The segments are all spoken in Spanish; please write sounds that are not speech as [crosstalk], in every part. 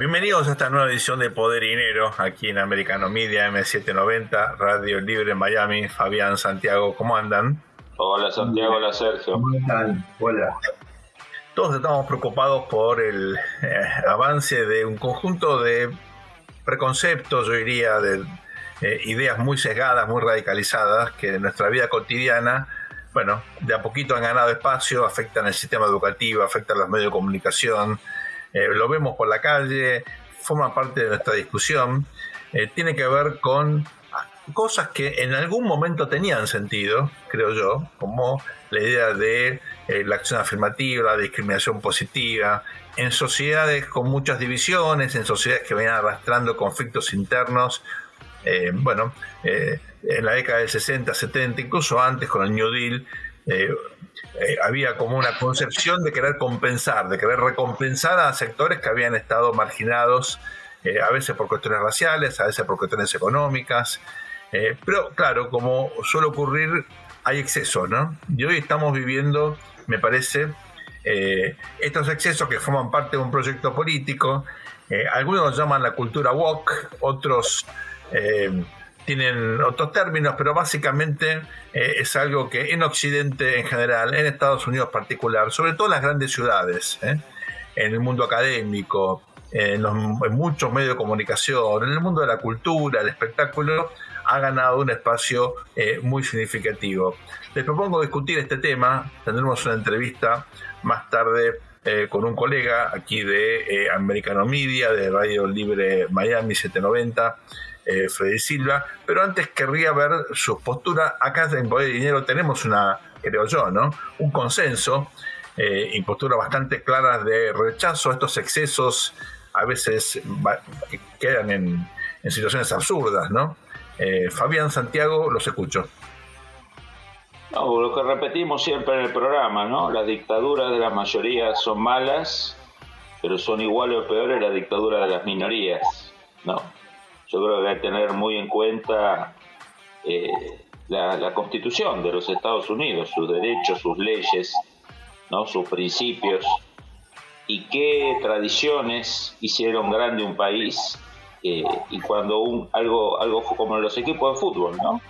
Bienvenidos a esta nueva edición de Poder y Dinero aquí en Americano Media M790, Radio Libre en Miami. Fabián, Santiago, ¿cómo andan? Hola Santiago, hola Sergio. ¿Cómo están? Hola. Todos estamos preocupados por el eh, avance de un conjunto de preconceptos, yo diría, de eh, ideas muy sesgadas, muy radicalizadas, que en nuestra vida cotidiana, bueno, de a poquito han ganado espacio, afectan el sistema educativo, afectan los medios de comunicación, eh, lo vemos por la calle, forma parte de nuestra discusión, eh, tiene que ver con cosas que en algún momento tenían sentido, creo yo, como la idea de eh, la acción afirmativa, la discriminación positiva, en sociedades con muchas divisiones, en sociedades que venían arrastrando conflictos internos, bueno, en la década del 60, 70, incluso antes con el New Deal, eh, había como una concepción de querer compensar, de querer recompensar a sectores que habían estado marginados, eh, a veces por cuestiones raciales, a veces por cuestiones económicas. Eh, pero claro, como suele ocurrir, hay exceso, ¿no? Y hoy estamos viviendo, me parece, estos excesos que forman parte de un proyecto político. algunos llaman la cultura woke, otros tienen otros términos, pero básicamente eh, es algo que en Occidente en general, en Estados Unidos particular, sobre todo en las grandes ciudades, ¿eh? en el mundo académico, en, muchos medios de comunicación, en el mundo de la cultura, el espectáculo, ha ganado un espacio eh, muy significativo. Les propongo discutir este tema, tendremos una entrevista más tarde con un colega aquí de Americano Media, de Radio Libre Miami 790, eh, Freddy Silva, pero antes querría ver su postura. Acá en Poder Dinero tenemos una, creo yo, ¿no? Un consenso eh, y posturas bastante claras de rechazo a estos excesos, a veces que quedan en, situaciones absurdas, ¿no? Eh, Fabián Santiago, los escucho. Lo que repetimos siempre en el programa, ¿no? Las dictaduras de la mayoría son malas, pero son igual o peores las dictaduras de las minorías, ¿no? Yo creo que hay que tener muy en cuenta eh, la, constitución de los Estados Unidos, sus derechos, sus leyes, ¿no? sus principios y qué tradiciones hicieron grande un país eh, y cuando un, algo, algo como los equipos de fútbol, ¿no?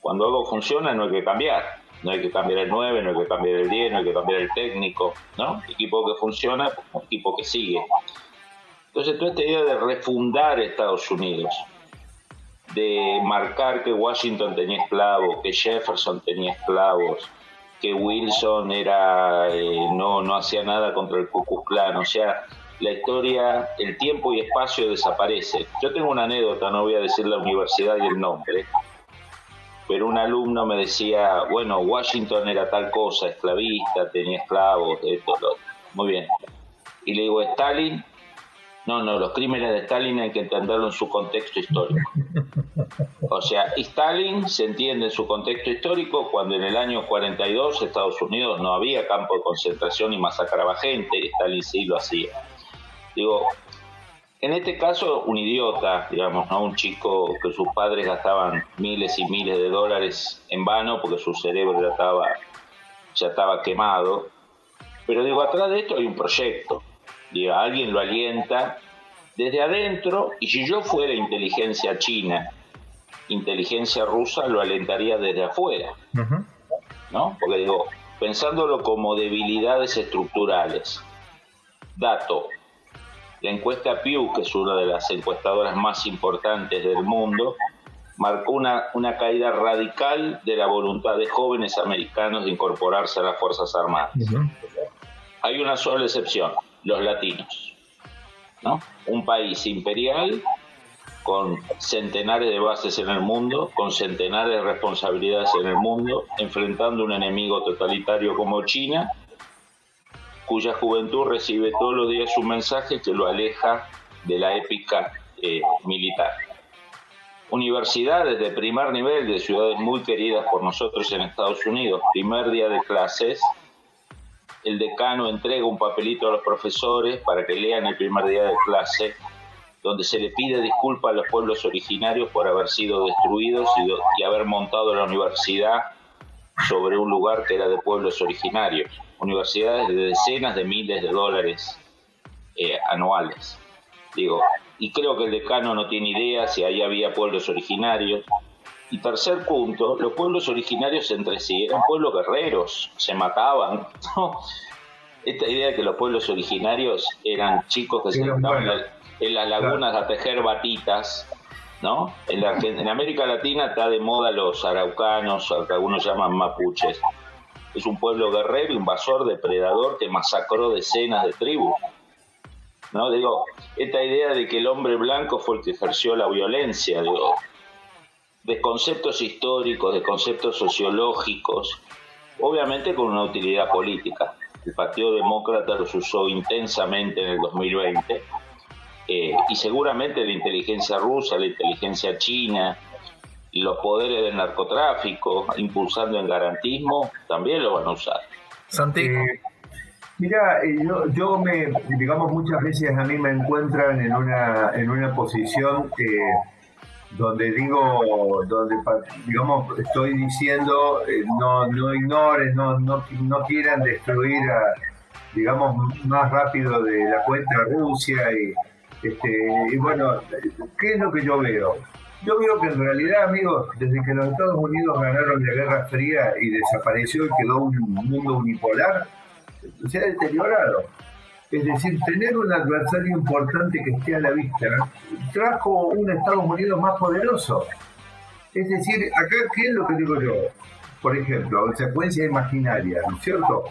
Cuando algo funciona no hay que cambiar, no hay que cambiar el 9, no hay que cambiar el 10, no hay que cambiar el técnico, ¿no? Equipo que funciona, equipo que sigue. Entonces, toda esta idea de refundar Estados Unidos, de marcar que Washington tenía esclavos, que Jefferson tenía esclavos, que Wilson era eh, no, no hacía nada contra el Ku Klux Klan, o sea, la historia, el tiempo y espacio desaparece. Yo tengo una anécdota, no voy a decir la universidad y el nombre, pero un alumno me decía, bueno, Washington era tal cosa, esclavista, tenía esclavos, esto, lo Muy bien. Y le digo, Stalin no, no, los crímenes de Stalin hay que entenderlo en su contexto histórico. O sea, Stalin se entiende en su contexto histórico cuando en el año 42 Estados Unidos no había campo de concentración y masacraba gente, Stalin sí lo hacía. Digo, en este caso, un idiota, digamos, ¿no? un chico que sus padres gastaban miles y miles de dólares en vano porque su cerebro ya estaba, ya estaba quemado. Pero digo, atrás de esto hay un proyecto diga, alguien lo alienta desde adentro y si yo fuera inteligencia china, inteligencia rusa lo alentaría desde afuera, ¿no? Porque digo, pensándolo como debilidades estructurales, dato, la encuesta Pew, que es una de las encuestadoras más importantes del mundo, marcó una, una caída radical de la voluntad de jóvenes americanos de incorporarse a las Fuerzas Armadas. Hay una sola excepción, los latinos. ¿no? Un país imperial con centenares de bases en el mundo, con centenares de responsabilidades en el mundo, enfrentando un enemigo totalitario como China, cuya juventud recibe todos los días un mensaje que lo aleja de la épica eh, militar. Universidades de primer nivel de ciudades muy queridas por nosotros en Estados Unidos, primer día de clases, el decano entrega un papelito a los profesores para que lean el primer día de clase, donde se le pide disculpas a los pueblos originarios por haber sido destruidos y, haber montado la universidad sobre un lugar que era de pueblos originarios. Universidades de decenas de miles de dólares eh, anuales. Digo, y creo que el decano no tiene idea si ahí había pueblos originarios. Y tercer punto, los pueblos originarios entre sí eran pueblos guerreros, se mataban. [laughs] Esta idea de que los pueblos originarios eran chicos que se sentaban en las lagunas a tejer batitas, ¿no? En, en América Latina está de moda los araucanos, que algunos llaman mapuches. Es un pueblo guerrero, invasor, depredador que masacró decenas de tribus. ¿no? Digo, esta idea de que el hombre blanco fue el que ejerció la violencia, digo, de conceptos históricos, de conceptos sociológicos, obviamente con una utilidad política. El Partido Demócrata los usó intensamente en el 2020 eh, y seguramente la inteligencia rusa, la inteligencia china, los poderes del narcotráfico, impulsando el garantismo, también lo van a usar. Santi. Eh, Mira, eh, yo, yo, me, digamos, muchas veces a mí me encuentran en una, en una posición donde digo, donde, digamos, estoy diciendo, eh, no, no ignoren, no, no, no quieran destruir, a, digamos, más rápido de la cuenta Rusia y, este, y bueno, ¿qué es lo que yo veo? Yo veo que en realidad, amigos, desde que los Estados Unidos ganaron la Guerra Fría y desapareció y quedó un mundo unipolar, se ha deteriorado. Es decir, tener un adversario importante que esté a la vista trajo un Estados Unidos más poderoso. Es decir, acá, ¿qué es lo que digo yo? Por ejemplo, secuencia imaginaria, ¿no es cierto?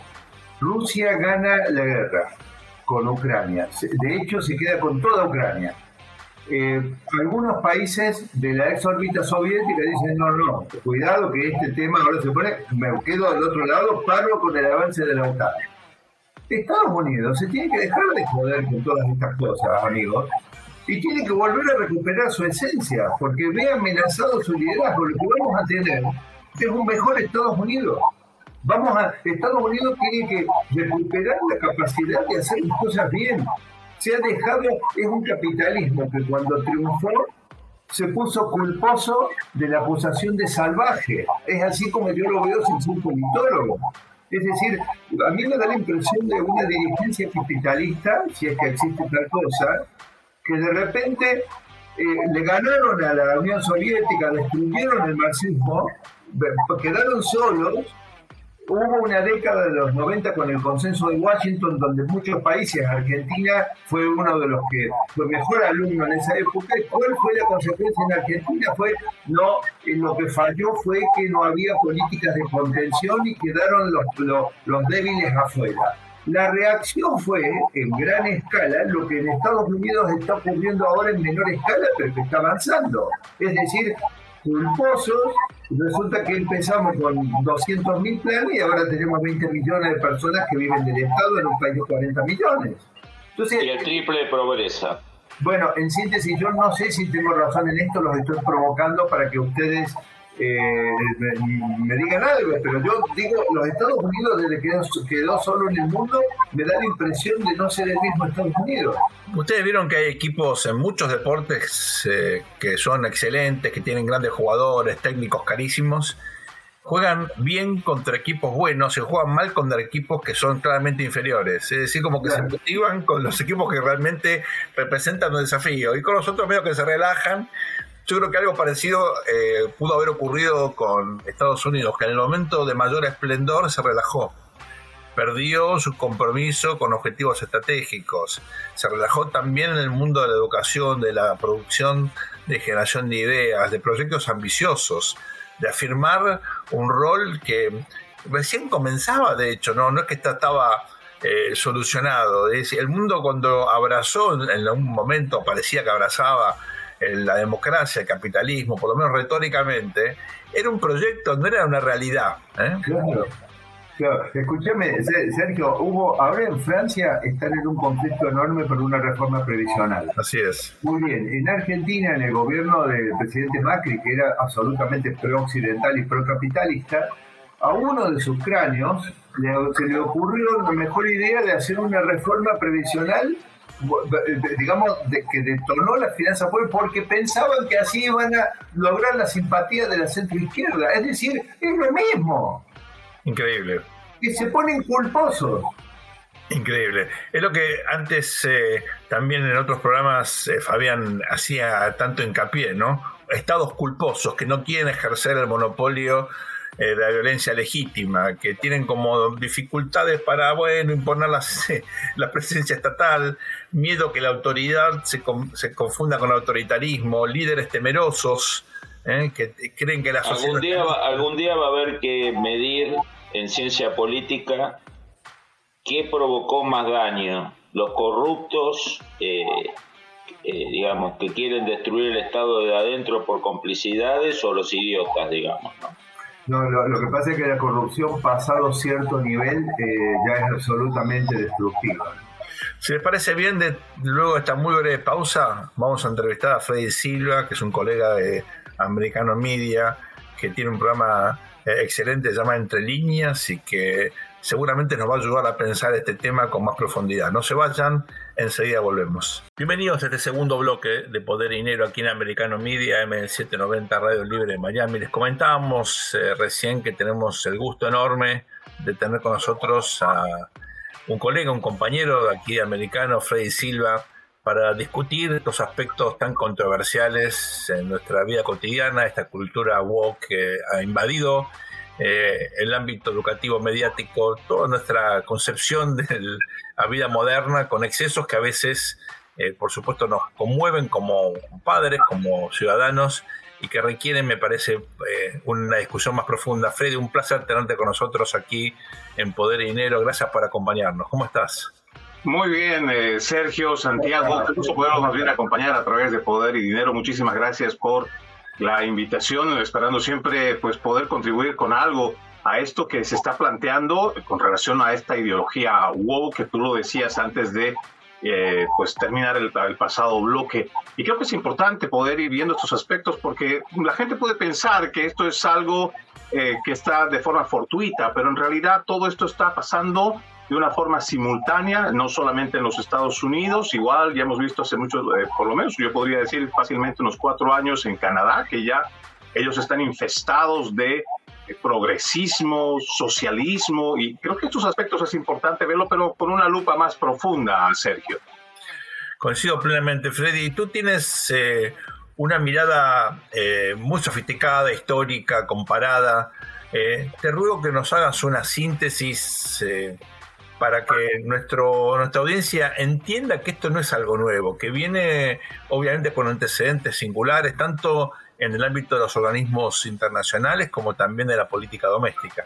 Rusia gana la guerra con Ucrania. De hecho, se queda con toda Ucrania. Eh, algunos países de la ex órbita soviética dicen, no, no, cuidado que este tema ahora se pone, me quedo al otro lado, paro con el avance de la OTAN. Estados Unidos se tiene que dejar de joder con todas estas cosas, amigos, y tiene que volver a recuperar su esencia, porque ve amenazado su liderazgo. Lo que vamos a tener es un mejor Estados Unidos. Vamos a, Estados Unidos tiene que recuperar la capacidad de hacer las cosas bien. Se ha dejado, es un capitalismo que cuando triunfó se puso culposo de la acusación de salvaje. Es así como yo lo veo sin ser politólogo. Es decir, a mí me da la impresión de una dirigencia capitalista, si es que existe tal cosa, que de repente eh, le ganaron a la Unión Soviética, destruyeron el marxismo, quedaron solos Hubo una década de los 90 con el consenso de Washington donde muchos países, Argentina fue uno de los que fue mejor alumno en esa época. ¿Cuál fue la consecuencia en Argentina? Fue no, lo que falló fue que no había políticas de contención y quedaron los, los, los débiles afuera. La reacción fue, en gran escala, lo que en Estados Unidos está ocurriendo ahora en menor escala, pero que está avanzando. Es decir, culposos Resulta que empezamos con 200.000 planes y ahora tenemos 20 millones de personas que viven del Estado en un país de 40 millones. Entonces, y el triple de pobreza. Bueno, en síntesis, yo no sé si tengo razón en esto, los estoy provocando para que ustedes eh, me, digan algo, pero yo digo, los Estados Unidos desde que quedó, solo en el mundo, me da la impresión de no ser el mismo Estados Unidos. Ustedes vieron que hay equipos en muchos deportes eh, que son excelentes, que tienen grandes jugadores, técnicos carísimos, juegan bien contra equipos buenos y juegan mal contra equipos que son claramente inferiores. Es decir, como que se motivan con los equipos que realmente representan un desafío y con los otros medios que se relajan yo creo que algo parecido eh, pudo haber ocurrido con Estados Unidos, que en el momento de mayor esplendor se relajó. Perdió su compromiso con objetivos estratégicos. Se relajó también en el mundo de la educación, de la producción, de generación de ideas, de proyectos ambiciosos, de afirmar un rol que recién comenzaba, de hecho, no, no es que estaba eh, solucionado. Es, el mundo cuando abrazó, en algún momento parecía que abrazaba la democracia, el capitalismo, por lo menos retóricamente, era un proyecto, no era una realidad. ¿eh? Claro. Claro, escúchame, Sergio, hubo, ahora en Francia están en un conflicto enorme por una reforma previsional. Así es. Muy bien, en Argentina, en el gobierno del presidente Macri, que era absolutamente pro-occidental y pro-capitalista, a uno de sus cráneos se le ocurrió la mejor idea de hacer una reforma previsional digamos, de, que detonó la finanza pública porque pensaban que así iban a lograr la simpatía de la centro izquierda. Es decir, es lo mismo. Increíble. Y se ponen culposos. Increíble. Es lo que antes eh, también en otros programas eh, Fabián hacía tanto hincapié, ¿no? Estados culposos que no quieren ejercer el monopolio eh, la violencia legítima, que tienen como dificultades para, bueno, imponer [laughs] la, presencia estatal, miedo que la autoridad se, se confunda con autoritarismo, líderes temerosos, que creen que la sociedad... Algún día, algún día va a haber que medir en ciencia política ¿qué provocó más daño? ¿Los corruptos, eh, eh, digamos, que quieren destruir el Estado de adentro por complicidades o los idiotas, digamos? No, lo, que pasa es que la corrupción pasado cierto nivel eh, ya es absolutamente destructiva. Si les parece bien, luego de esta muy breve pausa, vamos a entrevistar a Freddy Silva, que es un colega de Americano Media, que tiene un programa excelente, se llama Entre Líneas, y que seguramente nos va a ayudar a pensar este tema con más profundidad. No se vayan, enseguida volvemos. Bienvenidos a este segundo bloque de Poder y Dinero aquí en Americano Media, M790 Radio Libre de Miami. Les comentábamos eh, recién que tenemos el gusto enorme de tener con nosotros a un colega, un compañero de aquí de Americano, Freddy Silva, para discutir estos aspectos tan controversiales en nuestra vida cotidiana, esta cultura woke que ha invadido eh, el ámbito educativo mediático, toda nuestra concepción de la vida moderna con excesos que a veces, eh, por supuesto, nos conmueven como padres, como ciudadanos y que requieren, me parece, eh, una discusión más profunda. Freddy, un placer tenerte con nosotros aquí en Poder y Dinero. Gracias por acompañarnos. ¿Cómo estás? Muy bien, Sergio, Santiago, gusto podernos más bien acompañar a través de Poder y Dinero. Muchísimas gracias por la invitación, esperando siempre pues poder contribuir con algo a esto que se está planteando con relación a esta ideología wow que tú lo decías antes de eh, pues terminar el, pasado bloque. Y creo que es importante poder ir viendo estos aspectos porque la gente puede pensar que esto es algo eh, que está de forma fortuita, pero en realidad todo esto está pasando de una forma simultánea, no solamente en los Estados Unidos, igual ya hemos visto hace mucho, eh, por lo menos yo podría decir fácilmente unos cuatro años en Canadá, que ya ellos están infestados de progresismo, socialismo, y creo que estos aspectos es importante verlo, pero con una lupa más profunda, Sergio. Coincido plenamente, Freddy. Tú tienes eh, una mirada eh, muy sofisticada, histórica, comparada. te ruego que nos hagas una síntesis para que nuestro, nuestra audiencia entienda que esto no es algo nuevo, que viene obviamente con antecedentes singulares, tanto en el ámbito de los organismos internacionales como también de la política doméstica.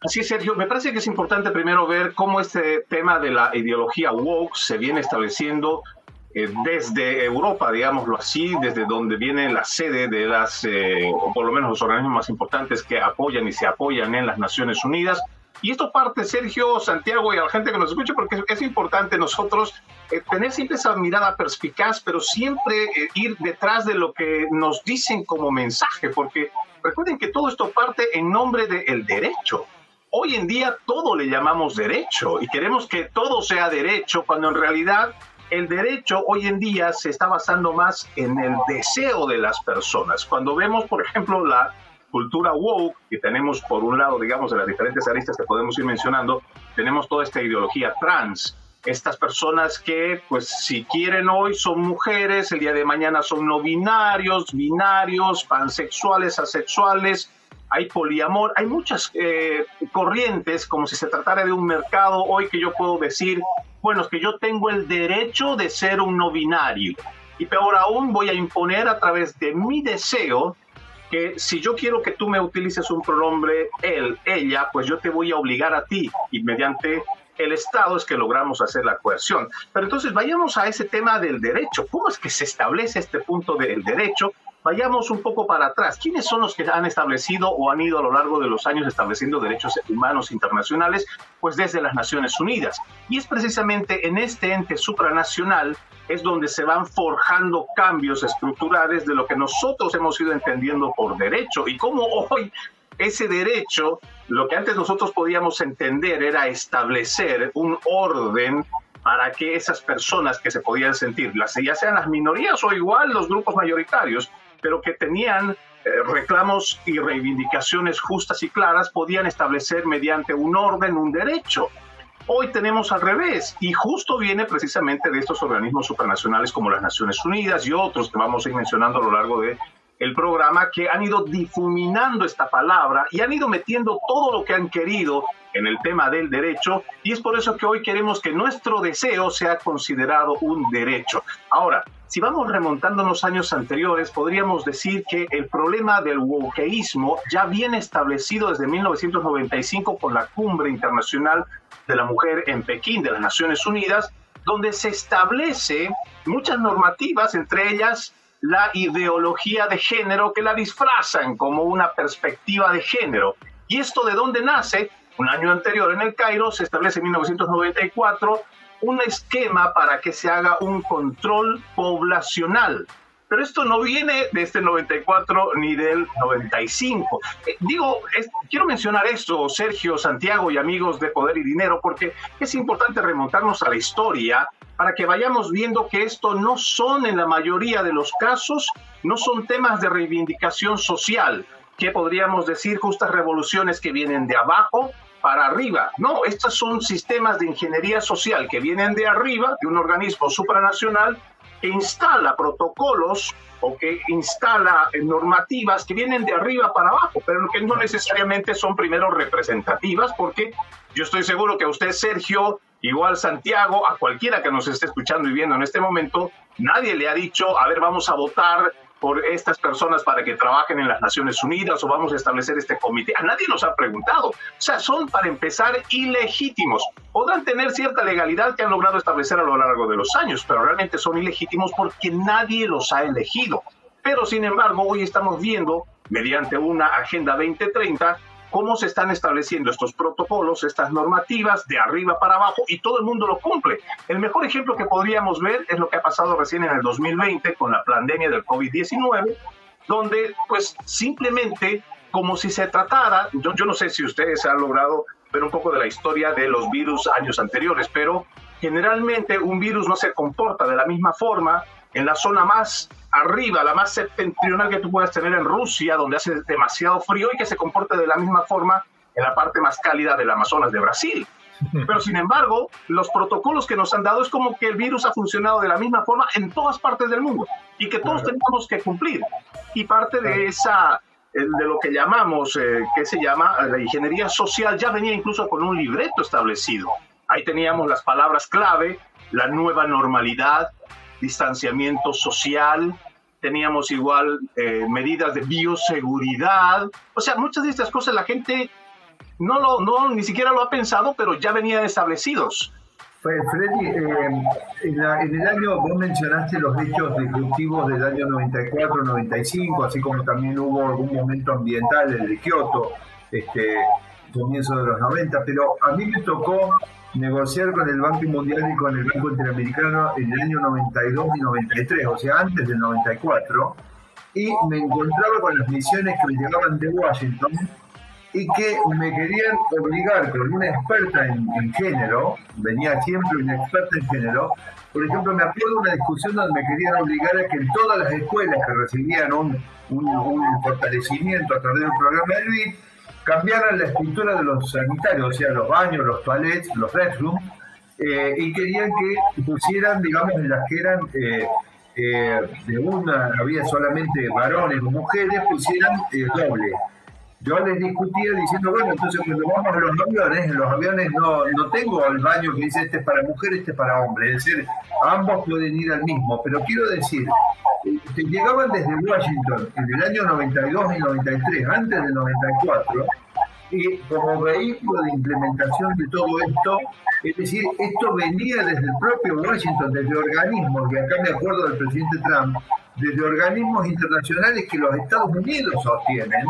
Así es, Sergio. Me parece que es importante primero ver cómo este tema de la ideología woke se viene estableciendo eh, desde Europa, digámoslo así, desde donde viene la sede de las, eh, o por lo menos los organismos más importantes que apoyan y se apoyan en las Naciones Unidas, y esto parte, Sergio, Santiago y a la gente que nos escucha, porque es, importante nosotros eh, tener siempre esa mirada perspicaz, pero siempre eh, ir detrás de lo que nos dicen como mensaje, porque recuerden que todo esto parte en nombre del derecho. Hoy en día todo le llamamos derecho y queremos que todo sea derecho, cuando en realidad el derecho hoy en día se está basando más en el deseo de las personas. Cuando vemos, por ejemplo, la cultura woke, que tenemos por un lado, digamos, de las diferentes aristas que podemos ir mencionando, tenemos toda esta ideología trans, estas personas que, pues, si quieren hoy son mujeres, el día de mañana son no binarios, binarios, pansexuales, asexuales, hay poliamor, hay muchas eh, corrientes, como si se tratara de un mercado hoy que yo puedo decir, bueno, es que yo tengo el derecho de ser un no binario. Y peor aún, voy a imponer a través de mi deseo que si yo quiero que tú me utilices un pronombre él, ella, pues yo te voy a obligar a ti y mediante el Estado es que logramos hacer la coerción. Pero entonces vayamos a ese tema del derecho. ¿Cómo es que se establece este punto del derecho? Vayamos un poco para atrás. ¿Quiénes son los que han establecido o han ido a lo largo de los años estableciendo derechos humanos internacionales? Pues desde las Naciones Unidas. Y es precisamente en este ente supranacional es donde se van forjando cambios estructurales de lo que nosotros hemos ido entendiendo por derecho y cómo hoy ese derecho, lo que antes nosotros podíamos entender era establecer un orden para que esas personas que se podían sentir, ya sean las minorías o igual los grupos mayoritarios, pero que tenían eh, reclamos y reivindicaciones justas y claras, podían establecer mediante un orden un derecho. Hoy tenemos al revés y justo viene precisamente de estos organismos supranacionales como las Naciones Unidas y otros que vamos a ir mencionando a lo largo de el programa que han ido difuminando esta palabra y han ido metiendo todo lo que han querido en el tema del derecho y es por eso que hoy queremos que nuestro deseo sea considerado un derecho. Ahora, si vamos remontándonos años anteriores, podríamos decir que el problema del wokeísmo ya viene establecido desde 1995 con la Cumbre Internacional de la Mujer en Pekín de las Naciones Unidas, donde se establece muchas normativas, entre ellas la ideología de género que la disfrazan como una perspectiva de género. ¿Y esto de dónde nace? Un año anterior en el Cairo se establece en 1994 un esquema para que se haga un control poblacional. Pero esto no viene de este 94 ni del 95. Eh, digo, quiero mencionar esto, Sergio, Santiago y amigos de Poder y Dinero, porque es importante remontarnos a la historia para que vayamos viendo que esto no son en la mayoría de los casos, no son temas de reivindicación social, que podríamos decir justas revoluciones que vienen de abajo para arriba. No, estos son sistemas de ingeniería social que vienen de arriba, de un organismo supranacional instala protocolos o que instala normativas que vienen de arriba para abajo, pero que no necesariamente son primero representativas, porque yo estoy seguro que a usted, Sergio, Igual Santiago, a cualquiera que nos esté escuchando y viendo en este momento, nadie le ha dicho, a ver, vamos a votar por estas personas para que trabajen en las Naciones Unidas o vamos a establecer este comité. A nadie nos ha preguntado. O sea, son para empezar ilegítimos. Podrán tener cierta legalidad que han logrado establecer a lo largo de los años, pero realmente son ilegítimos porque nadie los ha elegido. Pero sin embargo, hoy estamos viendo, mediante una Agenda 2030, cómo se están estableciendo estos protocolos, estas normativas de arriba para abajo y todo el mundo lo cumple. El mejor ejemplo que podríamos ver es lo que ha pasado recién en el 2020 con la pandemia del COVID-19, donde pues simplemente como si se tratara, yo, yo no sé si ustedes han logrado ver un poco de la historia de los virus años anteriores, pero generalmente un virus no se comporta de la misma forma en la zona más arriba, la más septentrional que tú puedas tener en Rusia, donde hace demasiado frío y que se comporte de la misma forma en la parte más cálida del Amazonas de Brasil. [laughs] Pero sin embargo, los protocolos que nos han dado es como que el virus ha funcionado de la misma forma en todas partes del mundo y que todos tenemos que cumplir. Y parte de esa de lo que llamamos, eh, que se llama la ingeniería social, ya venía incluso con un libreto establecido. Ahí teníamos las palabras clave, la nueva normalidad, distanciamiento social, teníamos igual eh, medidas de bioseguridad, o sea, muchas de estas cosas la gente no lo, no, ni siquiera lo ha pensado, pero ya venían establecidos. Freddy, eh, en, el año, vos mencionaste los hechos disruptivos del año 94-95, así como también hubo algún momento ambiental, el de Kioto, este, comienzo de los 90, pero a mí me tocó negociar con el Banco Mundial y con el Banco Interamericano en el año 92 y 93, o sea, antes del 94, y me encontraba con las misiones que me llegaban de Washington y que me querían obligar con una experta en, género, venía siempre una experta en género, por ejemplo, me acuerdo de una discusión donde me querían obligar a que en todas las escuelas que recibían un, fortalecimiento a través del programa del BID, cambiaran la estructura de los sanitarios, o sea, los baños, los toilets, los restrooms, eh, y querían que pusieran, digamos, en las que eran eh, eh, de una, había solamente varones o mujeres, pusieran doble. Yo les discutía diciendo, bueno, entonces cuando vamos a los aviones, los aviones no, no tengo el baño que dice este es para mujer, este es para hombre, es decir, ambos pueden ir al mismo, pero quiero decir, que llegaban desde Washington en el año 92 y 93, antes del 94, y como vehículo de implementación de todo esto, es decir, esto venía desde el propio Washington, desde organismos, y acá me acuerdo del presidente Trump, desde organismos internacionales que los Estados Unidos sostienen,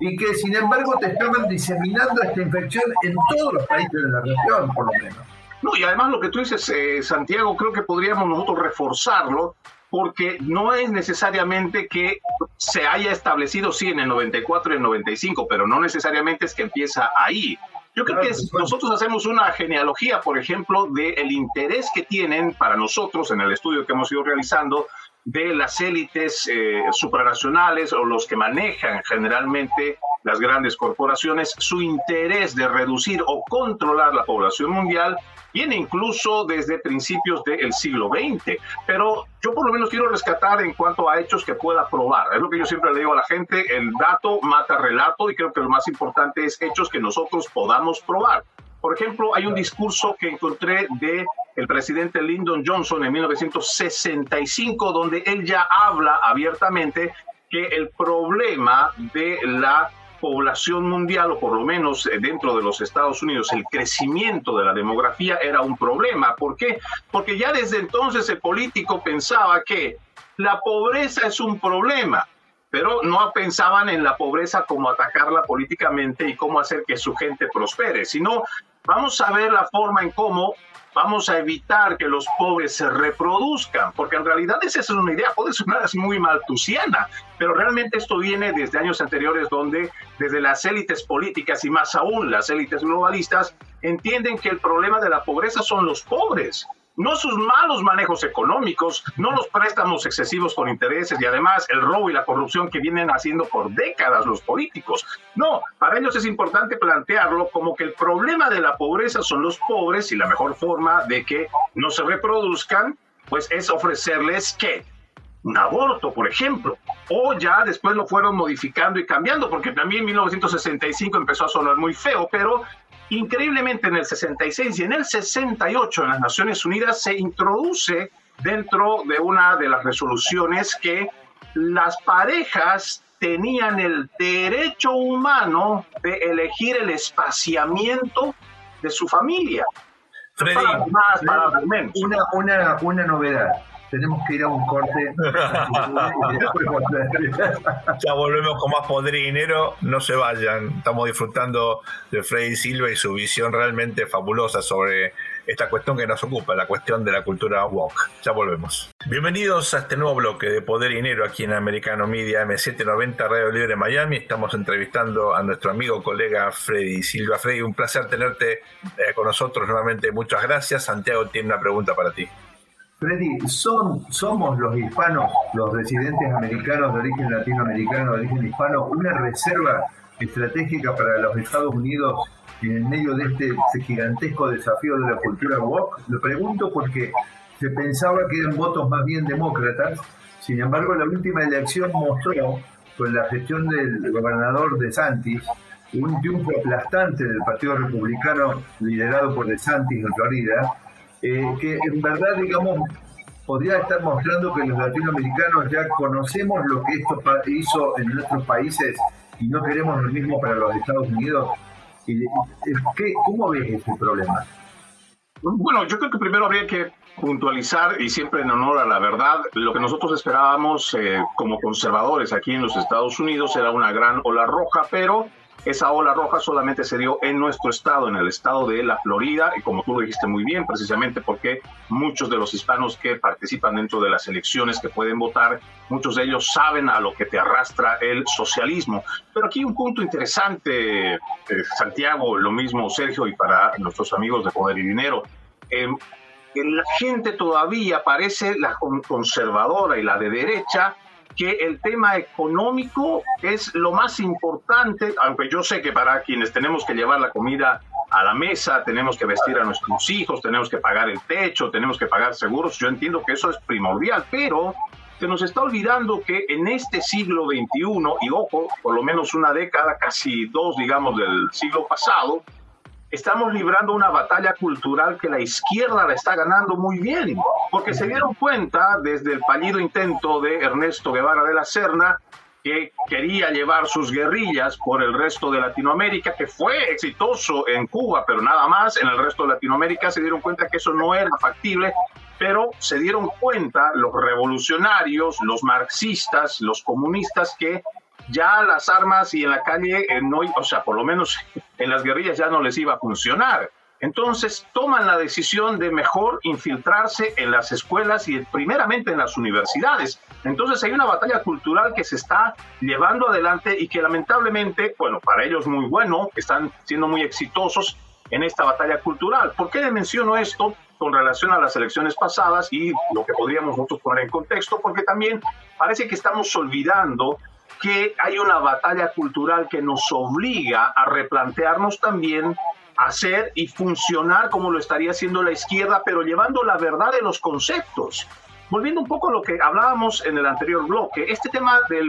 y que sin embargo te estaban diseminando esta infección en todos los países de la región, por lo menos. No, y además lo que tú dices, eh, Santiago, creo que podríamos nosotros reforzarlo porque no es necesariamente que se haya establecido, sí, en el 94 y el 95, pero no necesariamente es que empieza ahí. Yo creo que nosotros hacemos una genealogía, por ejemplo, del interés que tienen para nosotros en el estudio que hemos ido realizando de las élites eh, supranacionales o los que manejan generalmente las grandes corporaciones, su interés de reducir o controlar la población mundial viene incluso desde principios del siglo XX. Pero yo por lo menos quiero rescatar en cuanto a hechos que pueda probar. Es lo que yo siempre le digo a la gente, el dato mata relato y creo que lo más importante es hechos que nosotros podamos probar. Por ejemplo, hay un discurso que encontré de el presidente Lyndon Johnson en 1965 donde él ya habla abiertamente que el problema de la población mundial, o por lo menos eh, dentro de los Estados Unidos, el crecimiento de la demografía era un problema. ¿Por qué? Porque ya desde entonces el político pensaba que la pobreza es un problema, pero no pensaban en la pobreza como atacarla políticamente y cómo hacer que su gente prospere, sino vamos a ver la forma en cómo vamos a evitar que los pobres se reproduzcan, porque en realidad esa es una idea, puede sonar así muy maltusiana, pero realmente esto viene desde años anteriores donde desde las élites políticas y más aún las élites globalistas entienden que el problema de la pobreza son los pobres no sus malos manejos económicos, no los préstamos excesivos con intereses y además el robo y la corrupción que vienen haciendo por décadas los políticos. No, para ellos es importante plantearlo como que el problema de la pobreza son los pobres y la mejor forma de que no se reproduzcan, pues es ofrecerles que un aborto, por ejemplo. O ya después lo fueron modificando y cambiando, porque también en 1965 empezó a sonar muy feo, pero Increíblemente en el 66 y en el 68 en las Naciones Unidas se introduce dentro de una de las resoluciones que las parejas tenían el derecho humano de elegir el espaciamiento de su familia. Freddy, más, para menos. Una, una, una novedad tenemos que ir a un corte. [laughs] [laughs] ya volvemos con más poder y dinero. No se vayan. Estamos disfrutando de Freddy Silva y su visión realmente fabulosa sobre esta cuestión que nos ocupa, la cuestión de la cultura woke. Ya volvemos. Bienvenidos a este nuevo bloque de Poder y Dinero aquí en Americano Media M790 Radio Libre Miami. Estamos entrevistando a nuestro amigo colega Freddy Silva. Freddy, un placer tenerte eh, con nosotros nuevamente. Muchas gracias. Santiago tiene una pregunta para ti. Freddy, son, somos los hispanos, los residentes americanos de origen latinoamericano, de origen hispano, una reserva estratégica para los Estados Unidos en medio de este gigantesco desafío de la cultura woke? Lo pregunto porque se pensaba que eran votos más bien demócratas, sin embargo la última elección mostró, con la gestión del gobernador de Santis, un triunfo aplastante del Partido Republicano liderado por De Santis en Florida, eh, que en verdad, digamos, podría estar mostrando que los latinoamericanos ya conocemos lo que esto hizo en nuestros países y no queremos lo mismo para los Estados Unidos. ¿Qué, ¿Cómo ves este problema? Bueno, yo creo que primero habría que puntualizar y siempre en honor a la verdad, lo que nosotros esperábamos eh, como conservadores aquí en los Estados Unidos era una gran ola roja, pero esa ola roja solamente se dio en nuestro estado, en el estado de la Florida, y como tú lo dijiste muy bien, precisamente porque muchos de los hispanos que participan dentro de las elecciones, que pueden votar, muchos de ellos saben a lo que te arrastra el socialismo. Pero aquí un punto interesante, eh, Santiago, lo mismo Sergio, y para nuestros amigos de Poder y Dinero. Eh, la gente todavía parece la conservadora y la de derecha que el tema económico es lo más importante, aunque yo sé que para quienes tenemos que llevar la comida a la mesa, tenemos que vestir a nuestros hijos, tenemos que pagar el techo, tenemos que pagar seguros, yo entiendo que eso es primordial, pero se nos está olvidando que en este siglo XXI, y ojo, por lo menos una década, casi dos, digamos, del siglo pasado, estamos librando una batalla cultural que la izquierda la está ganando muy bien, porque se dieron cuenta desde el fallido intento de Ernesto Guevara de la Serna, que quería llevar sus guerrillas por el resto de Latinoamérica, que fue exitoso en Cuba, pero nada más, en el resto de Latinoamérica se dieron cuenta que eso no era factible, pero se dieron cuenta los revolucionarios, los marxistas, los comunistas, que ya las armas y en la calle, eh, no, o sea, por lo menos en las guerrillas ya no les iba a funcionar. Entonces toman la decisión de mejor infiltrarse en las escuelas y primeramente en las universidades. Entonces hay una batalla cultural que se está llevando adelante y que lamentablemente, bueno, para ellos muy bueno, están siendo muy exitosos en esta batalla cultural. ¿Por qué menciono esto? con relación a las elecciones pasadas y lo que podríamos nosotros poner en contexto, porque también parece que estamos olvidando que hay una batalla cultural que nos obliga a replantearnos también hacer y funcionar como lo estaría haciendo la izquierda, pero llevando la verdad de los conceptos. Volviendo un poco a lo que hablábamos en el anterior bloque, este tema del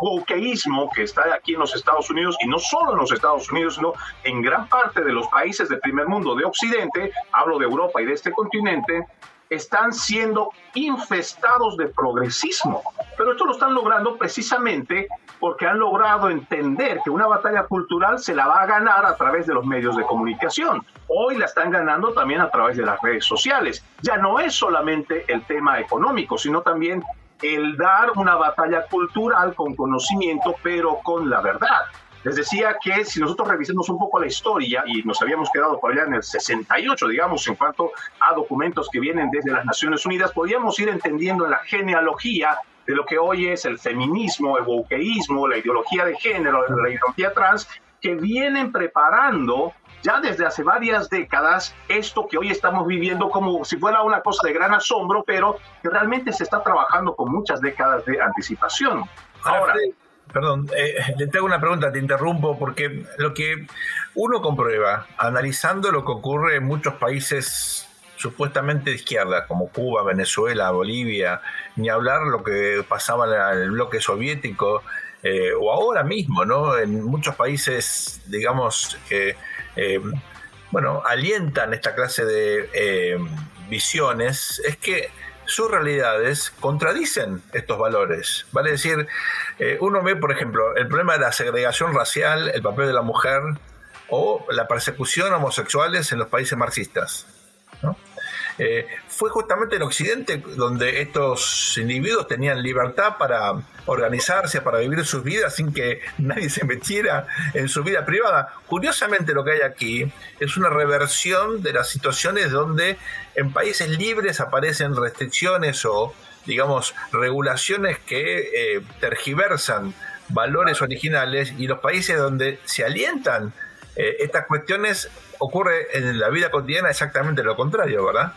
wokeísmo que está aquí en los Estados Unidos, y no solo en los Estados Unidos, sino en gran parte de los países del primer mundo de Occidente, hablo de Europa y de este continente, están siendo infestados de progresismo. Pero esto lo están logrando precisamente porque han logrado entender que una batalla cultural se la va a ganar a través de los medios de comunicación. Hoy la están ganando también a través de las redes sociales. Ya no es solamente el tema económico, sino también el dar una batalla cultural con conocimiento, pero con la verdad. Les decía que si nosotros revisemos un poco la historia y nos habíamos quedado por allá en el 68, digamos, en cuanto a documentos que vienen desde las Naciones Unidas, podríamos ir entendiendo la genealogía de lo que hoy es el feminismo, el wokeísmo, la ideología de género, la ideología trans, que vienen preparando ya desde hace varias décadas esto que hoy estamos viviendo como si fuera una cosa de gran asombro, pero que realmente se está trabajando con muchas décadas de anticipación. Ahora, Perdón, eh, le tengo una pregunta, te interrumpo, porque lo que uno comprueba, analizando lo que ocurre en muchos países supuestamente de izquierda, como Cuba, Venezuela, Bolivia, ni hablar lo que pasaba en el bloque soviético, eh, o ahora mismo, ¿no? En muchos países, digamos, que, eh, bueno, alientan esta clase de visiones, es que sus realidades contradicen estos valores. Vale decir, eh, uno ve, por ejemplo, el problema de la segregación racial, el papel de la mujer o la persecución a homosexuales en los países marxistas. Eh, fue justamente en Occidente donde estos individuos tenían libertad para organizarse, para vivir sus vidas sin que [laughs] nadie se metiera en su vida privada. Curiosamente lo que hay aquí es una reversión de las situaciones donde en países libres aparecen restricciones o, digamos, regulaciones que eh, tergiversan valores originales y los países donde se alientan eh, estas cuestiones ocurre en la vida cotidiana exactamente lo contrario, ¿verdad?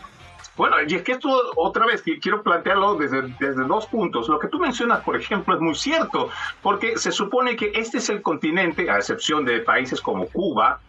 Bueno, y es que esto otra vez quiero plantearlo desde, desde dos puntos. Lo que tú mencionas, por ejemplo, es muy cierto, porque se supone que este es el continente, a excepción de países como Cuba,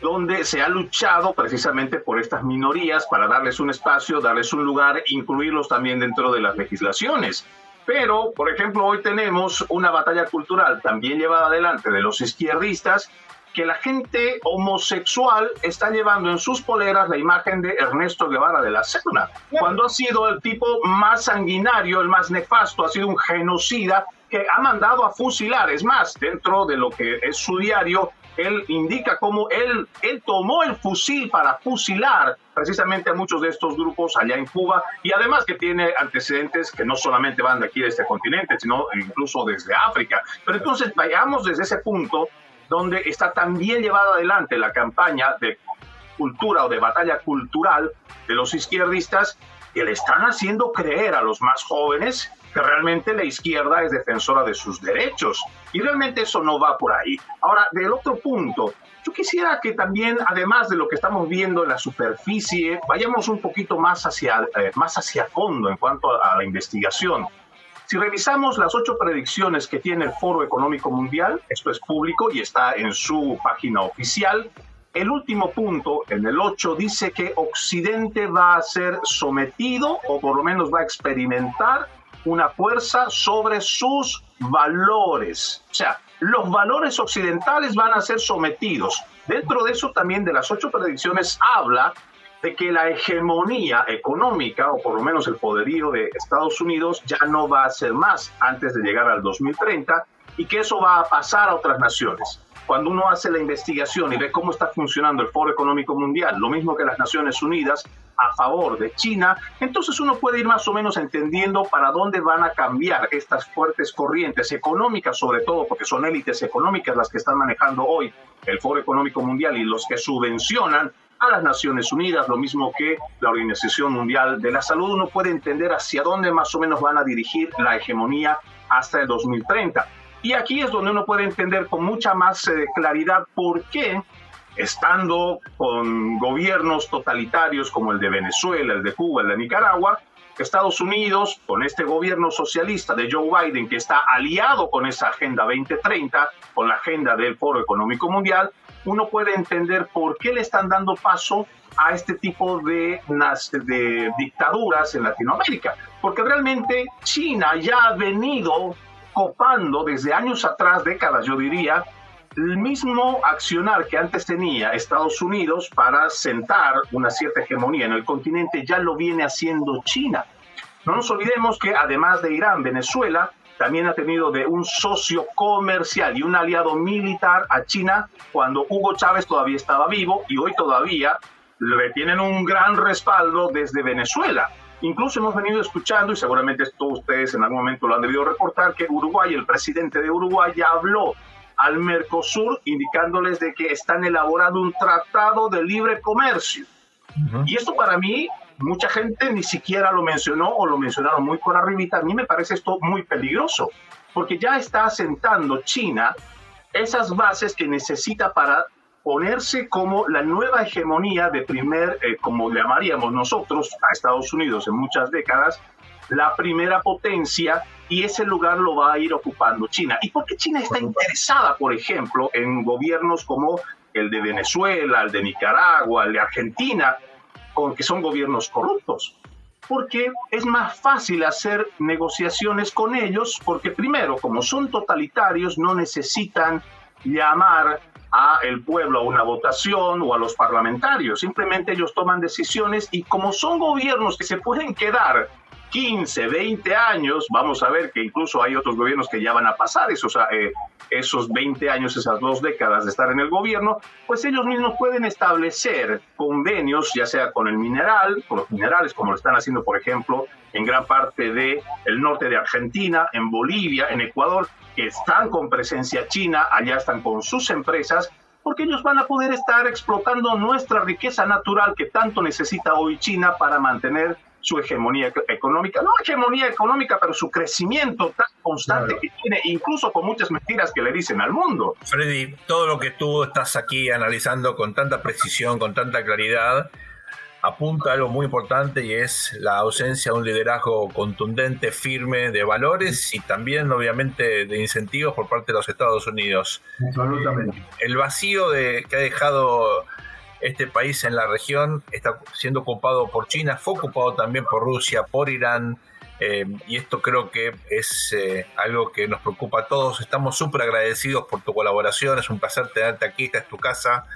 donde se ha luchado precisamente por estas minorías para darles un espacio, darles un lugar, incluirlos también dentro de las legislaciones. Pero, por ejemplo, hoy tenemos una batalla cultural también llevada adelante de los izquierdistas que la gente homosexual está llevando en sus poleras la imagen de Ernesto Guevara de la Serna, cuando ha sido el tipo más sanguinario, el más nefasto, ha sido un genocida que ha mandado a fusilar. Es más, dentro de lo que es su diario, él indica cómo él, él tomó el fusil para fusilar precisamente a muchos de estos grupos allá en Cuba y además que tiene antecedentes que no solamente van de aquí de este continente, sino incluso desde África. Pero entonces vayamos desde ese punto donde está también llevada adelante la campaña de cultura o de batalla cultural de los izquierdistas que le están haciendo creer a los más jóvenes que realmente la izquierda es defensora de sus derechos. Y realmente eso no va por ahí. Ahora, del otro punto, yo quisiera que también, además de lo que estamos viendo en la superficie, vayamos un poquito más hacia, eh, más hacia fondo en cuanto a la investigación. Si revisamos las ocho predicciones que tiene el Foro Económico Mundial, esto es público y está en su página oficial, el último punto, en el 8, dice que Occidente va a ser sometido o por lo menos va a experimentar una fuerza sobre sus valores. O sea, los valores occidentales van a ser sometidos. Dentro de eso también de las ocho predicciones habla de que la hegemonía económica, o por lo menos el poderío de Estados Unidos, ya no va a ser más antes de llegar al 2030 y que eso va a pasar a otras naciones. Cuando uno hace la investigación y ve cómo está funcionando el Foro Económico Mundial, lo mismo que las Naciones Unidas, a favor de China, entonces uno puede ir más o menos entendiendo para dónde van a cambiar estas fuertes corrientes económicas, sobre todo porque son élites económicas las que están manejando hoy el Foro Económico Mundial y los que subvencionan a las Naciones Unidas, lo mismo que la Organización Mundial de la Salud, uno puede entender hacia dónde más o menos van a dirigir la hegemonía hasta el 2030. Y aquí es donde uno puede entender con mucha más eh, claridad por qué, estando con gobiernos totalitarios como el de Venezuela, el de Cuba, el de Nicaragua, Estados Unidos, con este gobierno socialista de Joe Biden, que está aliado con esa Agenda 2030, con la agenda del Foro Económico Mundial, uno puede entender por qué le están dando paso a este tipo de, dictaduras en Latinoamérica. Porque realmente China ya ha venido copando desde años atrás, décadas yo diría, el mismo accionar que antes tenía Estados Unidos para sentar una cierta hegemonía en el continente ya lo viene haciendo China. No nos olvidemos que además de Irán, Venezuela también ha tenido de un socio comercial y un aliado militar a China cuando Hugo Chávez todavía estaba vivo y hoy todavía le tienen un gran respaldo desde Venezuela. Incluso hemos venido escuchando, y seguramente todos ustedes en algún momento lo han debido reportar, que Uruguay, el presidente de Uruguay ya habló al Mercosur indicándoles de que están elaborando un tratado de libre comercio. Y esto para mí, mucha gente ni siquiera lo mencionó o lo mencionaron muy por arribita. A mí me parece esto muy peligroso, porque ya está asentando China esas bases que necesita para ponerse como la nueva hegemonía de primer, eh, como llamaríamos nosotros a Estados Unidos en muchas décadas, la primera potencia y ese lugar lo va a ir ocupando China. ¿Y por qué China está interesada, por ejemplo, en gobiernos como el de Venezuela, el de Nicaragua, el de Argentina, que son gobiernos corruptos? Porque es más fácil hacer negociaciones con ellos, porque primero, como son totalitarios, no necesitan llamar a el pueblo a una votación o a los parlamentarios. Simplemente ellos toman decisiones y como son gobiernos que se pueden quedar 15, 20 años, vamos a ver que incluso hay otros gobiernos que ya van a pasar esos, eh, esos 20 años, esas dos décadas de estar en el gobierno, pues ellos mismos pueden establecer convenios, ya sea con el mineral, con los minerales, como lo están haciendo, por ejemplo, en gran parte del el norte de Argentina, en Bolivia, en Ecuador, que están con presencia china, allá están con sus empresas, porque ellos van a poder estar explotando nuestra riqueza natural que tanto necesita hoy China para mantener su hegemonía económica, no hegemonía económica, pero su crecimiento tan constante que tiene, incluso con muchas mentiras que le dicen al mundo. Freddy, todo lo que tú estás aquí analizando con tanta precisión, con tanta claridad, apunta a algo muy importante y es la ausencia de un liderazgo contundente, firme de valores y también obviamente de incentivos por parte de los Estados Unidos. Absolutamente. El vacío de, que ha dejado este país en la región está siendo ocupado por China, fue ocupado también por Rusia, por Irán, eh, y esto creo que es eh, algo que nos preocupa a todos. Estamos súper agradecidos por tu colaboración, es un placer tenerte aquí, esta es tu casa.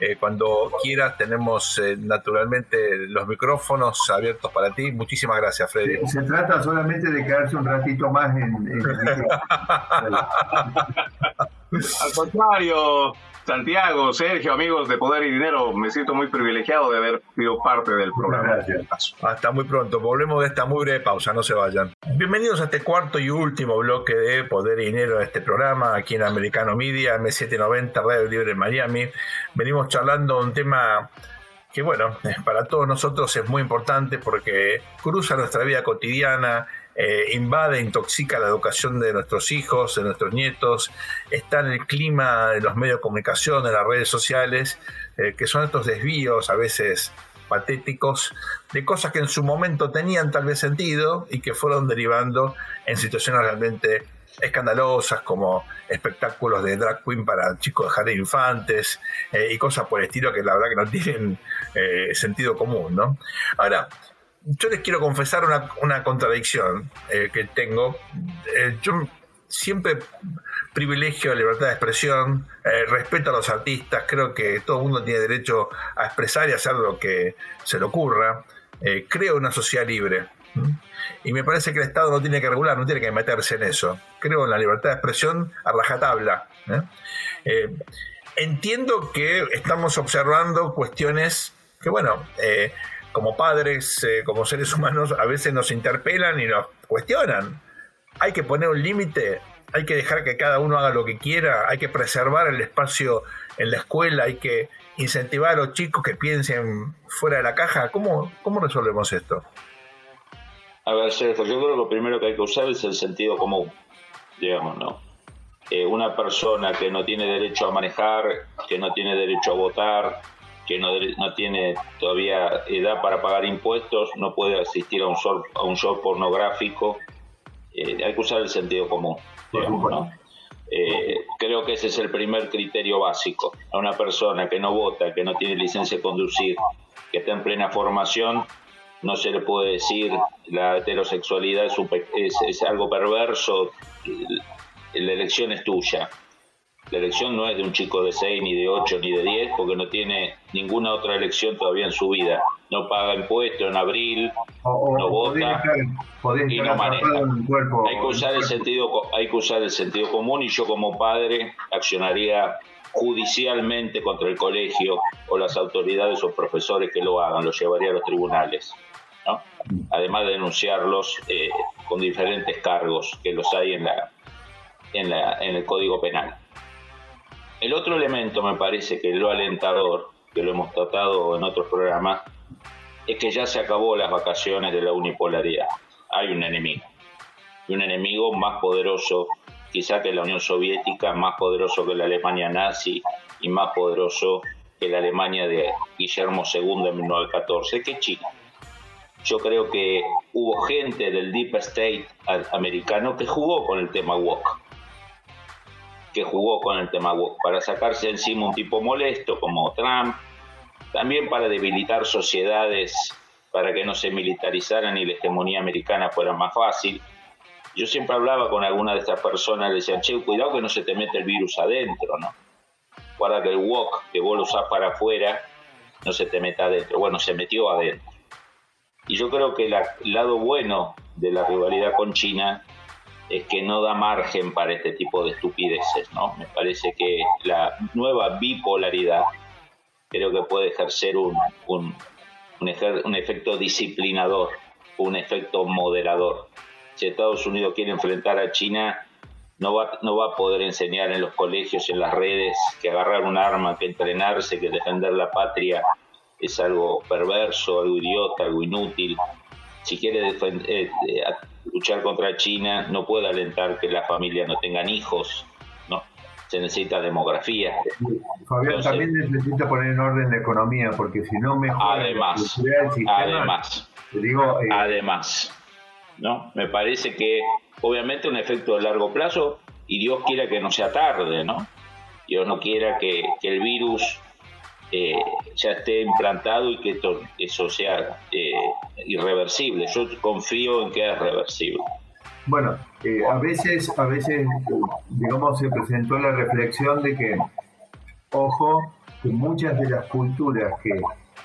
Eh, cuando quieras tenemos naturalmente los micrófonos abiertos para ti. Muchísimas gracias, Freddy. Se trata solamente de quedarse un ratito más en... en... [laughs] Al contrario, Santiago, Sergio, amigos de Poder y Dinero, me siento muy privilegiado de haber sido parte del programa. Hasta muy pronto. Volvemos de esta muy breve pausa, no se vayan. Bienvenidos a este cuarto y último bloque de Poder y Dinero de este programa, aquí en Americano Media, M790, Radio Libre en Miami. Venimos charlando un tema que, bueno, para todos nosotros es muy importante porque cruza nuestra vida cotidiana eh, invade, intoxica la educación de nuestros hijos, de nuestros nietos, está en el clima de los medios de comunicación, de las redes sociales, eh, que son estos desvíos a veces patéticos de cosas que en su momento tenían tal vez sentido y que fueron derivando en situaciones realmente escandalosas como espectáculos de drag queen para chicos de jardín infantes eh, y cosas por el estilo que la verdad que no [laughs] tienen sentido común, ¿no? Ahora, yo les quiero confesar una, contradicción eh, que tengo. Eh, yo siempre privilegio la libertad de expresión, eh, respeto a los artistas, creo que todo el mundo tiene derecho a expresar y hacer lo que se le ocurra. creo en una sociedad libre. Y me parece que el Estado no tiene que regular, no tiene que meterse en eso. Creo en la libertad de expresión a rajatabla. entiendo que estamos observando cuestiones que, bueno, como padres, eh, como seres [laughs] humanos, a veces nos interpelan y nos cuestionan. Hay que poner un límite, hay que dejar que cada uno haga lo que quiera, hay que preservar el espacio en la escuela, hay que incentivar a los chicos que piensen fuera de la caja. ¿Cómo, cómo resolvemos esto? A ver, Sergio, yo creo que lo primero que hay que usar es el sentido común, digamos, ¿no? Eh, una persona que no tiene derecho a manejar, que no tiene derecho a votar, que no, no tiene todavía edad para pagar impuestos no puede asistir a un show, a un show pornográfico. Eh, hay que usar el sentido común. Eh, creo que ese es el primer criterio básico. A una persona que no vota, que no tiene licencia de conducir, que está en plena formación, no se le puede decir la heterosexualidad es, es, es algo perverso, la elección es tuya. La elección no es de un chico de 6, ni de 8, ni de 10, porque no tiene ninguna otra elección todavía en su vida. No paga impuestos en abril, no vota y no maneja. Hay que, usar el sentido, hay que usar el sentido común y yo como padre accionaría judicialmente contra el colegio o las autoridades o profesores que lo hagan, lo llevaría a los tribunales. Además de denunciarlos eh, con diferentes cargos que los hay en, la, en, la, en el Código Penal. El otro elemento me parece que lo alentador, que lo hemos tratado en otros programas, es que ya se acabó las vacaciones de la unipolaridad. Hay un enemigo. Y un enemigo más poderoso, quizá que la Unión Soviética, más poderoso que la Alemania nazi y más poderoso que la Alemania de Guillermo II en 1914, que es China. Yo creo que hubo gente del Deep State americano que jugó con el tema WOC que jugó con el tema para sacarse encima un tipo molesto como Trump, también para debilitar sociedades, para que no se militarizaran y la hegemonía americana fuera más fácil. Yo siempre hablaba con alguna de estas personas, le decía, che, cuidado que no se te mete el virus adentro, ¿no? Guarda que el wok que vos lo usás para afuera no se te meta adentro. Bueno, se metió adentro. Y yo creo que el lado bueno de la rivalidad con China es que no da margen para este tipo de estupideces, ¿no? Me parece que la nueva bipolaridad creo que puede ejercer un, un, un, efecto disciplinador, un efecto moderador. Si Estados Unidos quiere enfrentar a China, no va, no va a poder enseñar en los colegios, en las redes, que agarrar un arma, que entrenarse, que defender la patria es algo perverso, algo idiota, algo inútil. Si quiere eh, luchar contra China no puede alentar que las familias no tengan hijos, ¿no? Se necesita demografía. Fabián también necesita poner en orden la economía, porque si no mejora además, además, digo, eh, además, ¿no? Me parece que obviamente un efecto de largo plazo y Dios quiera que no sea tarde, ¿no? Dios no quiera que, que el virus eh, ya esté implantado y que esto, eso sea eh, irreversible. Yo confío en que es reversible. Bueno, eh, a veces, a veces, digamos, se presentó la reflexión de que, ojo, que muchas de las culturas que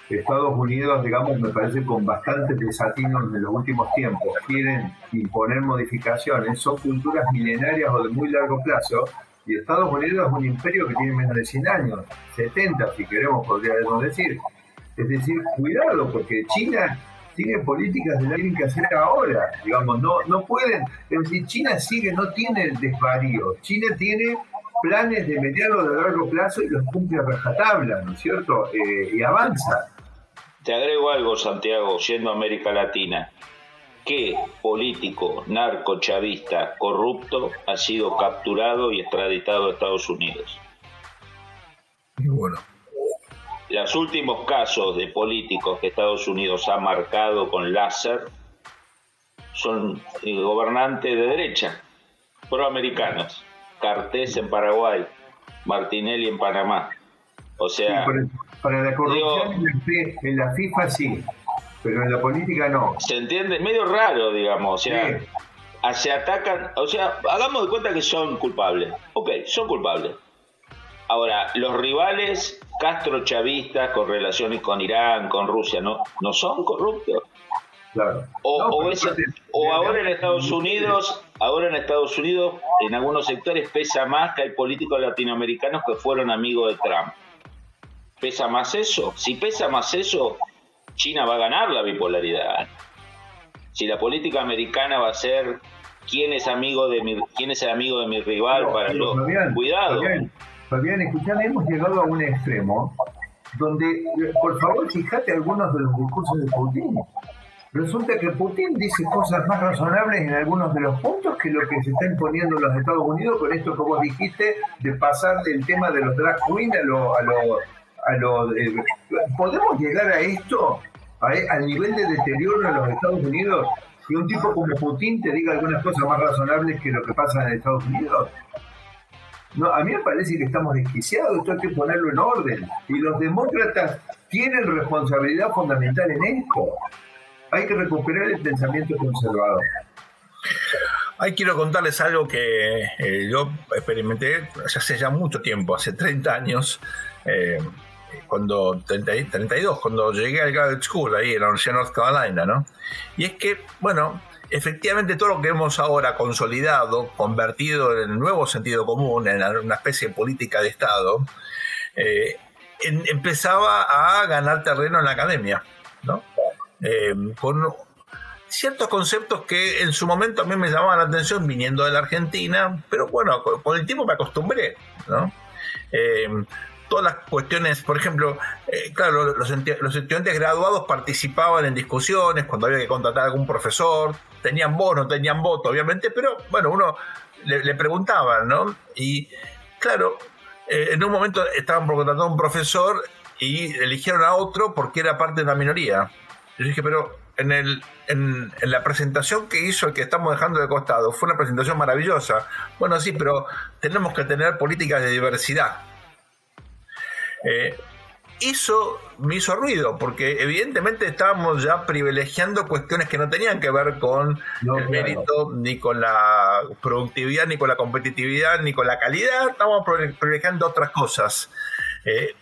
Estados Unidos, digamos, me parece con bastantes desatinos en los últimos tiempos, quieren imponer modificaciones, son culturas milenarias o de muy largo plazo, y Estados Unidos es un imperio que tiene menos de 100 años, 70 si queremos, podríamos decir. Es decir, cuidado, porque China tiene políticas de la que hacer ahora, digamos, no, no pueden, es decir, China sigue, no tiene desvarío, China tiene planes de mediano de largo plazo y los cumple a rajatabla, ¿no es cierto? Eh, y avanza. Te agrego algo, Santiago, siendo América Latina. ¿Qué político narcochavista corrupto ha sido capturado y extraditado a Estados Unidos? bueno. Los últimos casos de políticos que Estados Unidos ha marcado con láser son gobernantes de derecha, proamericanos. Cartés en Paraguay, Martinelli en Panamá. O sea. para, la corrupción en la FIFA sí, pero en la política no. ¿Se entiende? Medio raro, digamos. O sea, se atacan. O sea, hagamos de cuenta que son culpables. Ok, son culpables. Ahora, los rivales Castro chavistas con relaciones con Irán, con Rusia, ¿no, no son corruptos? Claro. O, o, ahora en Estados Unidos, ahora en Estados Unidos, en algunos sectores pesa más que hay políticos latinoamericanos que fueron amigos de Trump. ¿Pesa más eso? Si pesa más eso, China va a ganar la bipolaridad. Si la política americana va a ser quién es amigo de mi, quién es el amigo de mi rival para los cuidado. Fabián, escuchame, hemos llegado a un extremo donde, por favor, fíjate algunos de los discursos de Putin. Resulta que Putin dice cosas más razonables en algunos de los puntos que lo que se está imponiendo en los Estados Unidos con esto que vos dijiste de pasar del tema de los drag queens a, lo, a, lo... ¿Podemos llegar a esto? al nivel de deterioro en los Estados Unidos que un tipo como Putin te diga algunas cosas más razonables que lo que pasa en Estados Unidos. No, a mí me parece que estamos desquiciados, esto hay que ponerlo en orden. Y los demócratas tienen responsabilidad fundamental en esto. Hay que recuperar el pensamiento conservador. Ahí quiero contarles algo que eh, yo experimenté hace ya mucho tiempo, hace 30 años. Eh, cuando 32, cuando llegué al Graduate School ahí en la Universidad de North Carolina, ¿no? Y es que, bueno, efectivamente todo lo que hemos ahora consolidado, convertido en el nuevo sentido común, en una especie de política de Estado, eh, empezaba a ganar terreno en la academia, ¿no? Eh, con ciertos conceptos que en su momento a mí me llamaban la atención viniendo de la Argentina, pero bueno, con, el tiempo me acostumbré, ¿no? Eh, todas las cuestiones, por ejemplo, eh, claro, los, estudiantes graduados participaban en discusiones cuando había que contratar a algún profesor, tenían voz, no tenían voto, obviamente, pero bueno, uno le, preguntaba, ¿no? Y claro, eh, en un momento estaban por contratar a un profesor y eligieron a otro porque era parte de una minoría. Yo dije, pero en, el, en, en, la presentación que hizo el que estamos dejando de costado, fue una presentación maravillosa. Bueno, sí, pero tenemos que tener políticas de diversidad. Eh, eso me hizo ruido, porque evidentemente estábamos ya privilegiando cuestiones que no tenían que ver con el mérito, ni con la productividad, ni con la competitividad, ni con la calidad, estábamos privilegiando otras cosas. Eh,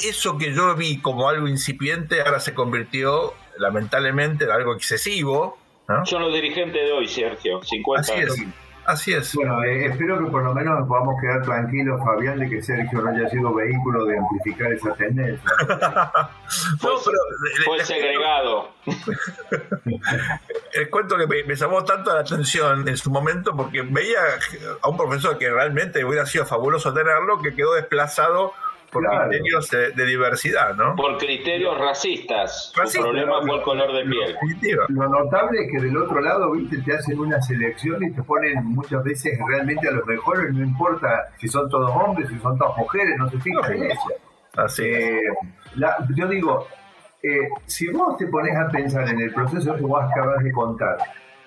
eso que yo vi como algo incipiente ahora se convirtió lamentablemente en algo excesivo. Son los dirigentes de hoy, Sergio, 50 años. Así es. Bueno, eh, espero que por lo menos podamos quedar tranquilos, Fabián, de que Sergio no haya sido vehículo de amplificar esa tendencia. [laughs] no, pero, fue segregado. [laughs] El cuento que me, llamó tanto la atención en su momento porque veía a un profesor que realmente hubiera sido fabuloso tenerlo, que quedó desplazado por criterios de, diversidad, ¿no? Por criterios racistas. el problema fue el color de piel. Lo notable es que del otro lado, viste, te hacen una selección y te ponen muchas veces realmente a los mejores, no importa si son todos hombres, si son todas mujeres, no se fijan en eso. Así eh, yo digo, eh, si vos te pones a pensar en el proceso que vos acabas de contar,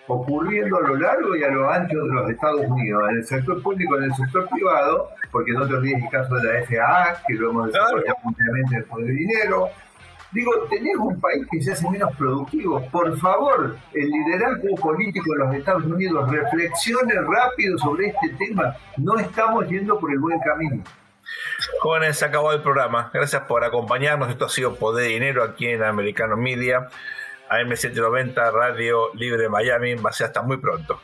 ocurriendo a lo largo y a lo ancho de los Estados Unidos, en el sector público, en el sector privado, porque no te olvides el caso de la FAA, que lo hemos desarrollado ampliamente el poder de dinero. Digo, tenés un país que se hace menos productivo. Por favor, el liderazgo político de los Estados Unidos reflexione rápido sobre este tema. No estamos yendo por el buen camino. Jóvenes, se acabó el programa. Gracias por acompañarnos. Esto ha sido Poder de Dinero aquí en Americano Media. AM790 Radio Libre Miami. Va a ser hasta muy pronto.